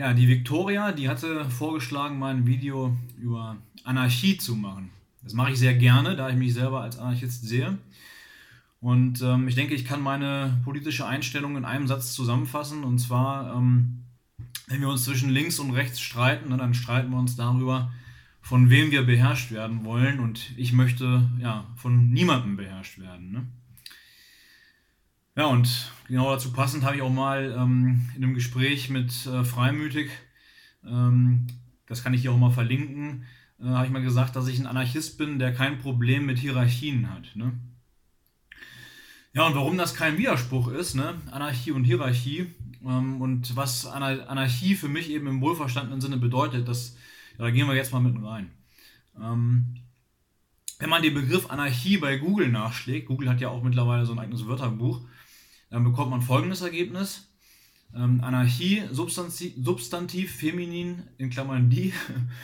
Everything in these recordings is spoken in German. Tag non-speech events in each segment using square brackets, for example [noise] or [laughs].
Ja, die Victoria, die hatte vorgeschlagen, mal ein Video über Anarchie zu machen. Das mache ich sehr gerne, da ich mich selber als Anarchist sehe. Und ähm, ich denke, ich kann meine politische Einstellung in einem Satz zusammenfassen. Und zwar, ähm, wenn wir uns zwischen links und rechts streiten, ne, dann streiten wir uns darüber, von wem wir beherrscht werden wollen. Und ich möchte ja von niemandem beherrscht werden. Ne? Ja, und genau dazu passend habe ich auch mal ähm, in einem Gespräch mit äh, Freimütig, ähm, das kann ich hier auch mal verlinken, äh, habe ich mal gesagt, dass ich ein Anarchist bin, der kein Problem mit Hierarchien hat. Ne? Ja, und warum das kein Widerspruch ist, ne? Anarchie und Hierarchie ähm, und was Anarchie für mich eben im wohlverstandenen Sinne bedeutet, das, ja, da gehen wir jetzt mal mit rein. Ähm, wenn man den Begriff Anarchie bei Google nachschlägt, Google hat ja auch mittlerweile so ein eigenes Wörterbuch, dann bekommt man folgendes Ergebnis. Ähm, Anarchie, Substantiv, Substantiv, feminin, in Klammern die.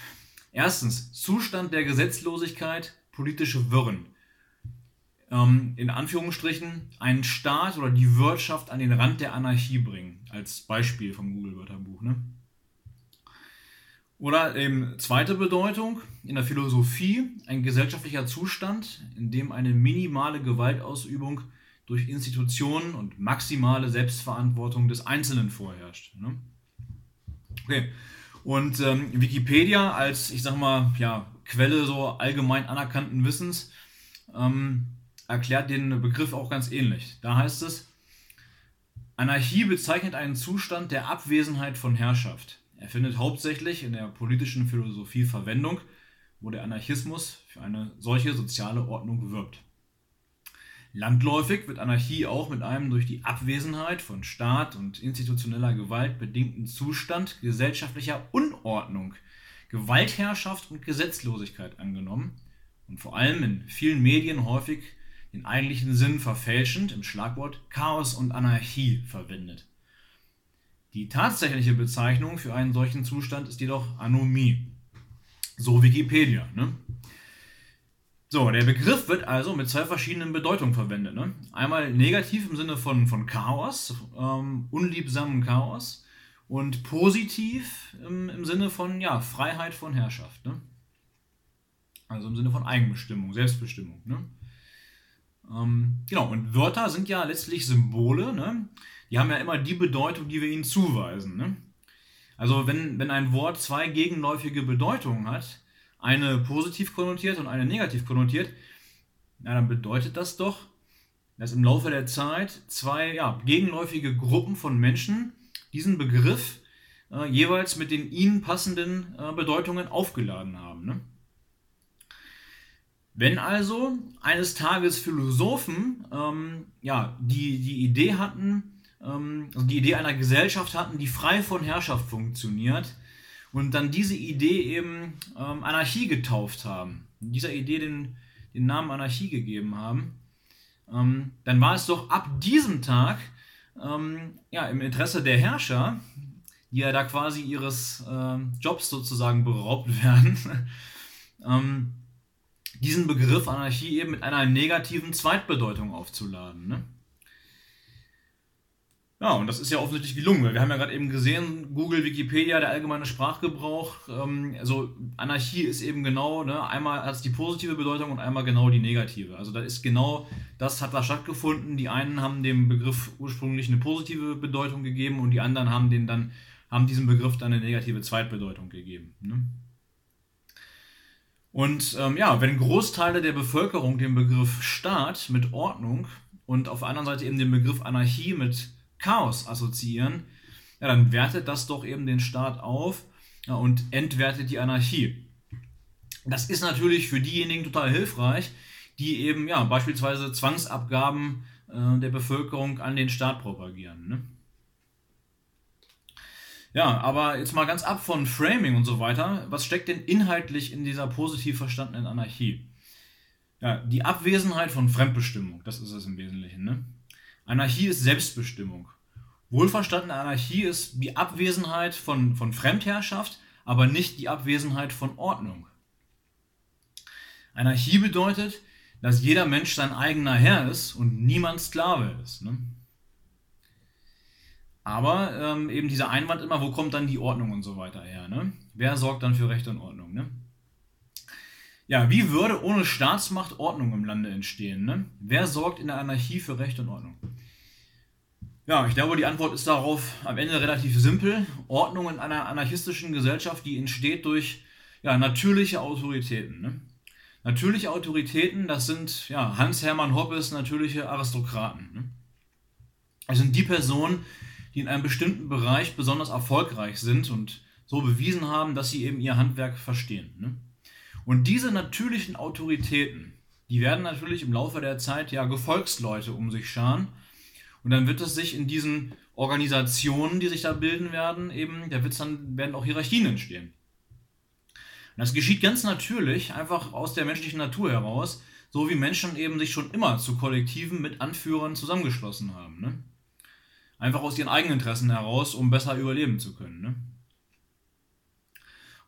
[laughs] Erstens, Zustand der Gesetzlosigkeit, politische Wirren ähm, in Anführungsstrichen einen Staat oder die Wirtschaft an den Rand der Anarchie bringen. Als Beispiel vom Google-Wörterbuch. Ne? Oder eben zweite Bedeutung in der Philosophie ein gesellschaftlicher Zustand, in dem eine minimale Gewaltausübung durch Institutionen und maximale Selbstverantwortung des Einzelnen vorherrscht. Ne? Okay. Und ähm, Wikipedia als, ich sag mal, ja, Quelle so allgemein anerkannten Wissens ähm, erklärt den Begriff auch ganz ähnlich. Da heißt es, Anarchie bezeichnet einen Zustand der Abwesenheit von Herrschaft. Er findet hauptsächlich in der politischen Philosophie Verwendung, wo der Anarchismus für eine solche soziale Ordnung wirbt. Landläufig wird Anarchie auch mit einem durch die Abwesenheit von Staat und institutioneller Gewalt bedingten Zustand gesellschaftlicher Unordnung, Gewaltherrschaft und Gesetzlosigkeit angenommen und vor allem in vielen Medien häufig den eigentlichen Sinn verfälschend im Schlagwort Chaos und Anarchie verwendet. Die tatsächliche Bezeichnung für einen solchen Zustand ist jedoch Anomie. So Wikipedia. Ne? So, der Begriff wird also mit zwei verschiedenen Bedeutungen verwendet. Ne? Einmal negativ im Sinne von, von Chaos, ähm, unliebsamen Chaos, und positiv im, im Sinne von ja, Freiheit von Herrschaft. Ne? Also im Sinne von Eigenbestimmung, Selbstbestimmung. Ne? Ähm, genau, und Wörter sind ja letztlich Symbole, ne? Die haben ja immer die Bedeutung, die wir ihnen zuweisen. Ne? Also wenn, wenn ein Wort zwei gegenläufige Bedeutungen hat, eine positiv konnotiert und eine negativ konnotiert, na, dann bedeutet das doch, dass im Laufe der Zeit zwei ja, gegenläufige Gruppen von Menschen diesen Begriff äh, jeweils mit den ihnen passenden äh, Bedeutungen aufgeladen haben. Ne? Wenn also eines Tages Philosophen ähm, ja, die, die Idee hatten, ähm, also die Idee einer Gesellschaft hatten, die frei von Herrschaft funktioniert und dann diese Idee eben ähm, Anarchie getauft haben, dieser Idee den, den Namen Anarchie gegeben haben, ähm, dann war es doch ab diesem Tag ähm, ja, im Interesse der Herrscher, die ja da quasi ihres äh, Jobs sozusagen beraubt [laughs] werden, ähm, diesen Begriff Anarchie eben mit einer negativen Zweitbedeutung aufzuladen. Ne? Ja, und das ist ja offensichtlich gelungen. Wir haben ja gerade eben gesehen, Google, Wikipedia, der allgemeine Sprachgebrauch. Ähm, also Anarchie ist eben genau, ne, einmal hat es die positive Bedeutung und einmal genau die negative. Also da ist genau das hat da stattgefunden. Die einen haben dem Begriff ursprünglich eine positive Bedeutung gegeben und die anderen haben den dann, haben diesem Begriff dann eine negative Zweitbedeutung gegeben. Ne? Und ähm, ja, wenn Großteile der Bevölkerung den Begriff Staat mit Ordnung und auf der anderen Seite eben den Begriff Anarchie mit Chaos assoziieren, ja, dann wertet das doch eben den Staat auf ja, und entwertet die Anarchie. Das ist natürlich für diejenigen total hilfreich, die eben ja beispielsweise Zwangsabgaben äh, der Bevölkerung an den Staat propagieren. Ne? Ja, aber jetzt mal ganz ab von Framing und so weiter. Was steckt denn inhaltlich in dieser positiv verstandenen Anarchie? Ja, die Abwesenheit von Fremdbestimmung, das ist es im Wesentlichen. Ne? Anarchie ist Selbstbestimmung. Wohlverstandene Anarchie ist die Abwesenheit von, von Fremdherrschaft, aber nicht die Abwesenheit von Ordnung. Anarchie bedeutet, dass jeder Mensch sein eigener Herr ist und niemand Sklave ist. Ne? Aber ähm, eben dieser Einwand immer, wo kommt dann die Ordnung und so weiter her? Ne? Wer sorgt dann für Recht und Ordnung? Ne? Ja, wie würde ohne Staatsmacht Ordnung im Lande entstehen? Ne? Wer sorgt in der Anarchie für Recht und Ordnung? Ja, ich glaube, die Antwort ist darauf am Ende relativ simpel. Ordnung in einer anarchistischen Gesellschaft, die entsteht durch ja, natürliche Autoritäten. Ne? Natürliche Autoritäten, das sind ja, Hans-Hermann Hoppes natürliche Aristokraten. Ne? Das sind die Personen, die in einem bestimmten Bereich besonders erfolgreich sind und so bewiesen haben, dass sie eben ihr Handwerk verstehen. Ne? Und diese natürlichen Autoritäten, die werden natürlich im Laufe der Zeit ja Gefolgsleute um sich scharen. Und dann wird es sich in diesen Organisationen, die sich da bilden werden, eben, da wird's dann, werden auch Hierarchien entstehen. Und das geschieht ganz natürlich, einfach aus der menschlichen Natur heraus, so wie Menschen eben sich schon immer zu Kollektiven mit Anführern zusammengeschlossen haben. Ne? Einfach aus ihren eigenen Interessen heraus, um besser überleben zu können. Ne?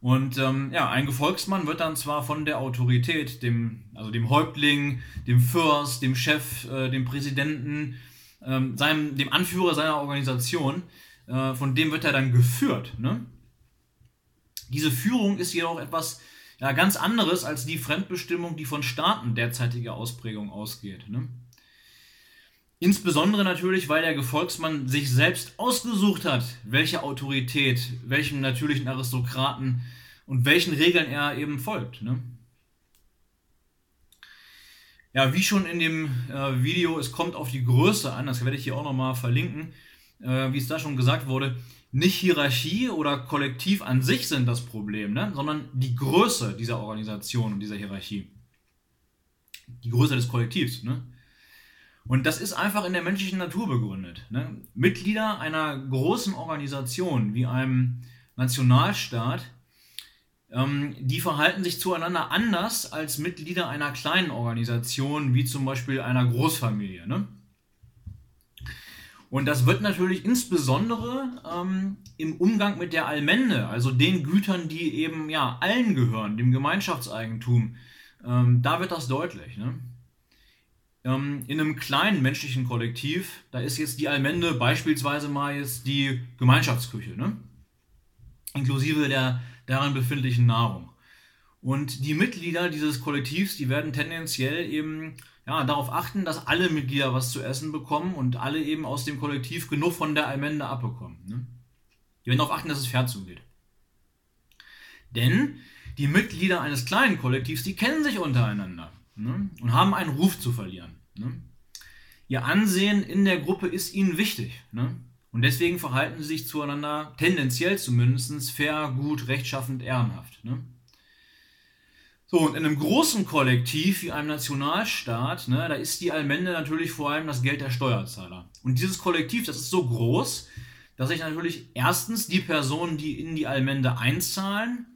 Und ähm, ja, ein Gefolgsmann wird dann zwar von der Autorität, dem, also dem Häuptling, dem Fürst, dem Chef, äh, dem Präsidenten, ähm, seinem, dem Anführer seiner Organisation, äh, von dem wird er dann geführt. Ne? Diese Führung ist jedoch etwas ja, ganz anderes als die Fremdbestimmung, die von Staaten derzeitiger Ausprägung ausgeht. Ne? Insbesondere natürlich, weil der Gefolgsmann sich selbst ausgesucht hat, welche Autorität, welchem natürlichen Aristokraten und welchen Regeln er eben folgt. Ne? Ja, wie schon in dem äh, Video, es kommt auf die Größe an, das werde ich hier auch nochmal verlinken, äh, wie es da schon gesagt wurde, nicht Hierarchie oder Kollektiv an sich sind das Problem, ne? sondern die Größe dieser Organisation und dieser Hierarchie. Die Größe des Kollektivs. Ne? Und das ist einfach in der menschlichen Natur begründet. Ne? Mitglieder einer großen Organisation wie einem Nationalstaat, ähm, die verhalten sich zueinander anders als Mitglieder einer kleinen Organisation wie zum Beispiel einer Großfamilie. Ne? Und das wird natürlich insbesondere ähm, im Umgang mit der Allmende, also den Gütern, die eben ja allen gehören, dem Gemeinschaftseigentum, ähm, da wird das deutlich. Ne? ähm, in einem kleinen menschlichen Kollektiv, da ist jetzt die Allmende beispielsweise mal jetzt die Gemeinschaftsküche, ne? inklusive der darin befindlichen Nahrung. Und die Mitglieder dieses Kollektivs, die werden tendenziell eben ja, darauf achten, dass alle Mitglieder was zu essen bekommen und alle eben aus dem Kollektiv genug von der Allmende abbekommen. Ne? Die werden darauf achten, dass es fair zugeht. Denn die Mitglieder eines kleinen Kollektivs, die kennen sich untereinander ne? und haben einen Ruf zu verlieren. Ne? Ihr Ansehen in der Gruppe ist ihnen wichtig. Ne? Und deswegen verhalten sie sich zueinander tendenziell zumindest fair, gut, rechtschaffend, ehrenhaft. Ne? So, und in einem großen Kollektiv wie einem Nationalstaat, ne, da ist die Allmende natürlich vor allem das Geld der Steuerzahler. Und dieses Kollektiv, das ist so groß, dass sich natürlich erstens die Personen, die in die Allmende einzahlen,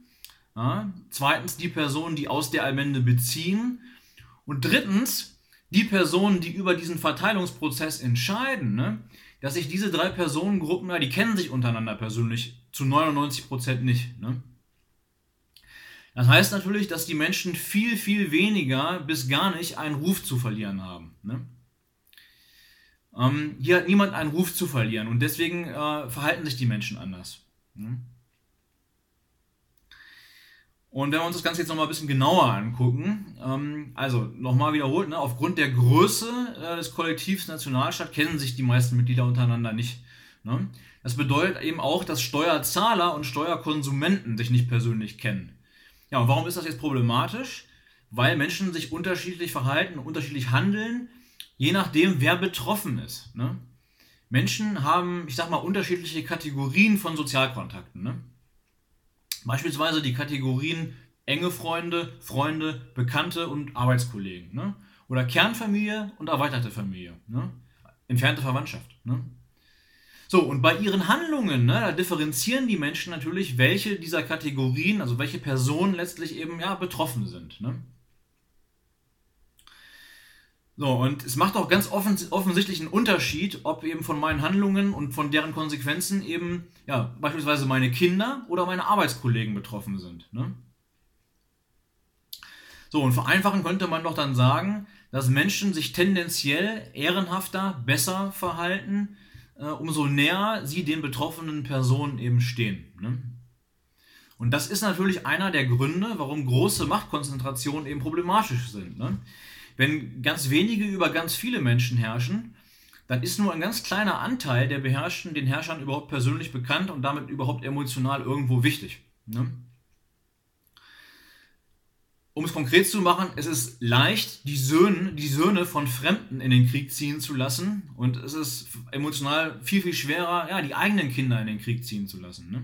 ja, zweitens die Personen, die aus der Allmende beziehen und drittens die Personen, die über diesen Verteilungsprozess entscheiden, ne, dass sich diese drei Personengruppen, ja, die kennen sich untereinander persönlich zu 99 Prozent nicht. Ne? Das heißt natürlich, dass die Menschen viel, viel weniger bis gar nicht einen Ruf zu verlieren haben. Ne? Ähm, hier hat niemand einen Ruf zu verlieren und deswegen äh, verhalten sich die Menschen anders. Ne? Und wenn wir uns das Ganze jetzt nochmal ein bisschen genauer angucken, ähm, also nochmal wiederholt, ne, aufgrund der Größe äh, des Kollektivs Nationalstaat kennen sich die meisten Mitglieder untereinander nicht. Ne? Das bedeutet eben auch, dass Steuerzahler und Steuerkonsumenten sich nicht persönlich kennen. Ja, und warum ist das jetzt problematisch? Weil Menschen sich unterschiedlich verhalten, unterschiedlich handeln, je nachdem, wer betroffen ist. Ne? Menschen haben, ich sag mal, unterschiedliche Kategorien von Sozialkontakten. Ne? Beispielsweise die Kategorien enge Freunde, Freunde, Bekannte und Arbeitskollegen. Ne? Oder Kernfamilie und erweiterte Familie. Ne? Entfernte Verwandtschaft. Ne? So, und bei ihren Handlungen, ne, da differenzieren die Menschen natürlich, welche dieser Kategorien, also welche Personen letztlich eben ja, betroffen sind. Ne? So, und es macht auch ganz offens offensichtlich einen Unterschied, ob eben von meinen Handlungen und von deren Konsequenzen eben, ja, beispielsweise meine Kinder oder meine Arbeitskollegen betroffen sind. Ne? So, und vereinfachen könnte man doch dann sagen, dass Menschen sich tendenziell ehrenhafter, besser verhalten, äh, umso näher sie den betroffenen Personen eben stehen. Ne? Und das ist natürlich einer der Gründe, warum große Machtkonzentrationen eben problematisch sind. Ne? Wenn ganz wenige über ganz viele Menschen herrschen, dann ist nur ein ganz kleiner Anteil der Beherrschten den Herrschern überhaupt persönlich bekannt und damit überhaupt emotional irgendwo wichtig. Ne? Um es konkret zu machen, es ist leicht, die Söhne, die Söhne von Fremden in den Krieg ziehen zu lassen und es ist emotional viel, viel schwerer, ja, die eigenen Kinder in den Krieg ziehen zu lassen. Ne?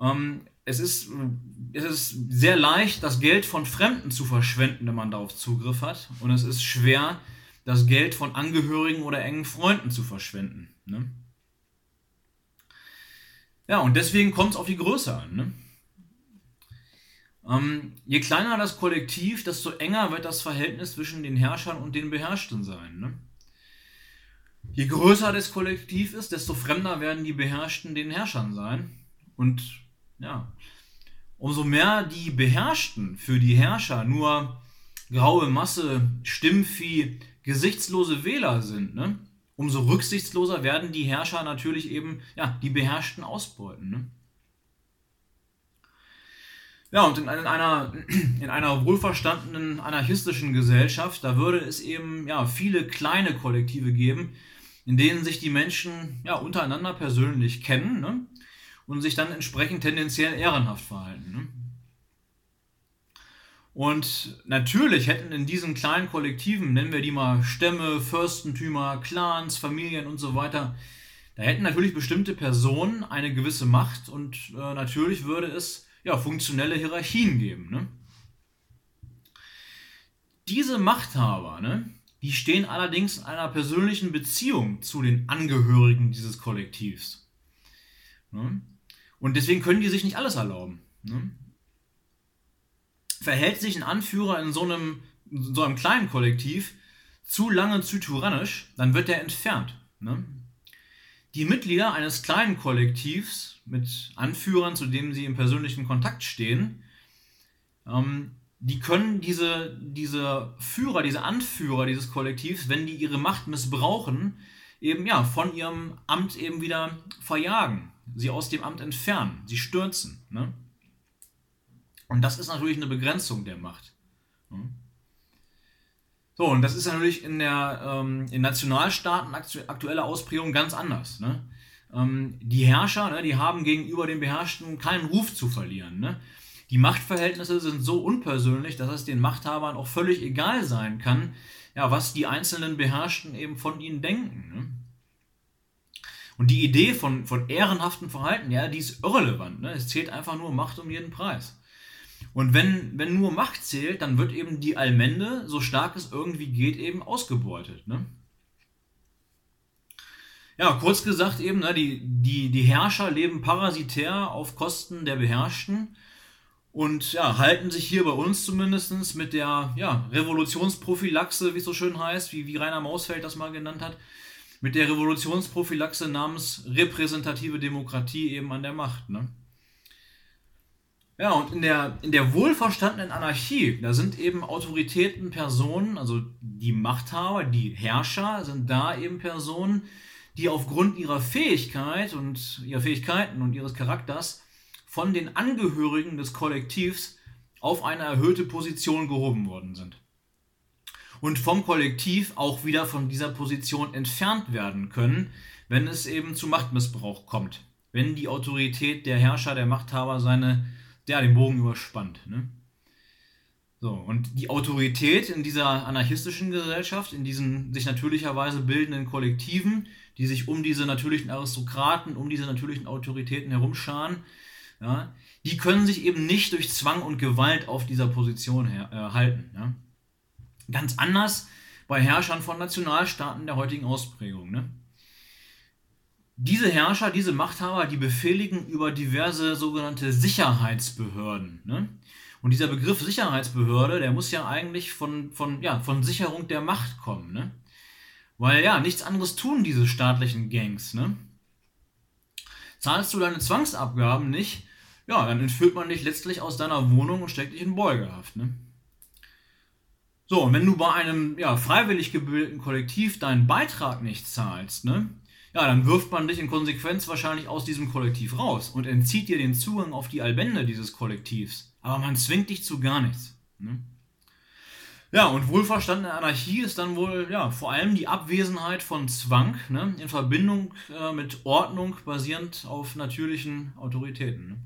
Ähm, es, ist, es ist sehr leicht, das Geld von Fremden zu verschwenden, wenn man darauf Zugriff hat und es ist schwer, das Geld von Angehörigen oder engen Freunden zu verschwenden. Ne? Ja, und deswegen kommt es auf die Größe an. Ne? Ähm, je kleiner das Kollektiv, desto enger wird das Verhältnis zwischen den Herrschern und den Beherrschten sein. Ne? Je größer das Kollektiv ist, desto fremder werden die Beherrschten den Herrschern sein. Und ja, umso mehr die Beherrschten für die Herrscher nur graue Masse, Stimmvieh, gesichtslose Wähler sind, ne? umso rücksichtsloser werden die Herrscher natürlich eben ja, die Beherrschten ausbeuten. Ne? Ja, und in einer, [clears throat] in einer wohlverstandenen anarchistischen Gesellschaft, da würde es eben ja, viele kleine Kollektive geben, in denen sich die Menschen ja, untereinander persönlich kennen ne? Und sich dann entsprechend tendenziell ehrenhaft verhalten. Ne? Und natürlich hätten in diesen kleinen Kollektiven, nennen wir die mal Stämme, Fürstentümer, Clans, Familien und so weiter, da hätten natürlich bestimmte Personen eine gewisse Macht und äh, natürlich würde es ja, funktionelle Hierarchien geben. Ne? Diese Machthaber, ne, die stehen allerdings in einer persönlichen Beziehung zu den Angehörigen dieses Kollektivs. Ne? Und deswegen können die sich nicht alles erlauben. Ne? verhält sich ein Anführer in so einem, in so einem kleinen Kollektiv zu lange zu tyrannisch, dann wird er entfernt. Ne? Die Mitglieder eines kleinen Kollektivs mit Anführern, zu denen sie im persönlichen Kontakt stehen, ähm, die können diese, diese Führer, diese Anführer dieses Kollektivs, wenn die ihre Macht missbrauchen, eben ja von ihrem Amt eben wieder verjagen, sie aus dem Amt entfernen, sie stürzen. Ne? Und das ist natürlich eine Begrenzung der Macht. So, und das ist natürlich in der ähm, in Nationalstaaten aktu aktuelle Ausprägung ganz anders. Ne? Ähm, die Herrscher, ne, die haben gegenüber den Beherrschten keinen Ruf zu verlieren. Ne? Die Machtverhältnisse sind so unpersönlich, dass es den Machthabern auch völlig egal sein kann, ja, was die einzelnen Beherrschten eben von ihnen denken. Und die Idee von, von ehrenhaftem Verhalten, ja, die ist irrelevant. Ne? Es zählt einfach nur Macht um jeden Preis. Und wenn, wenn nur Macht zählt, dann wird eben die Allmende, so stark es irgendwie geht, eben ausgebeutet. Ne? Ja, kurz gesagt eben, ne, die, die, die Herrscher leben parasitär auf Kosten der Beherrschten und ja, halten sich hier bei uns zumindest mit der ja, Revolutionsprophylaxe, wie es so schön heißt, wie, wie Rainer Mausfeld das mal genannt hat, mit der Revolutionsprophylaxe namens repräsentative Demokratie eben an der Macht. Ne? Ja, und in der, in der wohlverstandenen Anarchie, da sind eben Autoritäten Personen, also die Machthaber, die Herrscher, sind da eben Personen, die aufgrund ihrer Fähigkeit und ihrer Fähigkeiten und ihres Charakters von den Angehörigen des Kollektivs auf eine erhöhte Position gehoben worden sind. Und vom Kollektiv auch wieder von dieser Position entfernt werden können, wenn es eben zu Machtmissbrauch kommt. Wenn die Autorität der Herrscher, der Machthaber seine der den Bogen überspannt. Ne? So, und die Autorität in dieser anarchistischen Gesellschaft, in diesen sich natürlicherweise bildenden Kollektiven, die sich um diese natürlichen Aristokraten, um diese natürlichen Autoritäten herumscharen, ja, die können sich eben nicht durch Zwang und Gewalt auf dieser Position her, äh, halten. Ganz anders bei Herrschern von Nationalstaaten der heutigen Ausprägung. Ne? diese Herrscher, diese Machthaber, die befehligen über diverse sogenannte Sicherheitsbehörden. Ne? Und dieser Begriff Sicherheitsbehörde, der muss ja eigentlich von, von, ja, von Sicherung der Macht kommen. Ne? Weil ja, nichts anderes tun diese staatlichen Gangs. Ne? Zahlst du deine Zwangsabgaben nicht, ja, dann entführt man dich letztlich aus deiner Wohnung und steckt dich in Beugehaft. Ne? So, und wenn du bei einem ja, freiwillig gebildeten Kollektiv deinen Beitrag nicht zahlst, ne, ja, dann wirft man dich in Konsequenz wahrscheinlich aus diesem Kollektiv raus und entzieht dir den Zugang auf die Allbände dieses Kollektivs. Aber man zwingt dich zu gar nichts. Ne? Ja, und wohlverstandene Anarchie ist dann wohl ja, vor allem die Abwesenheit von Zwang ne, in Verbindung äh, mit Ordnung basierend auf natürlichen Autoritäten. Ne?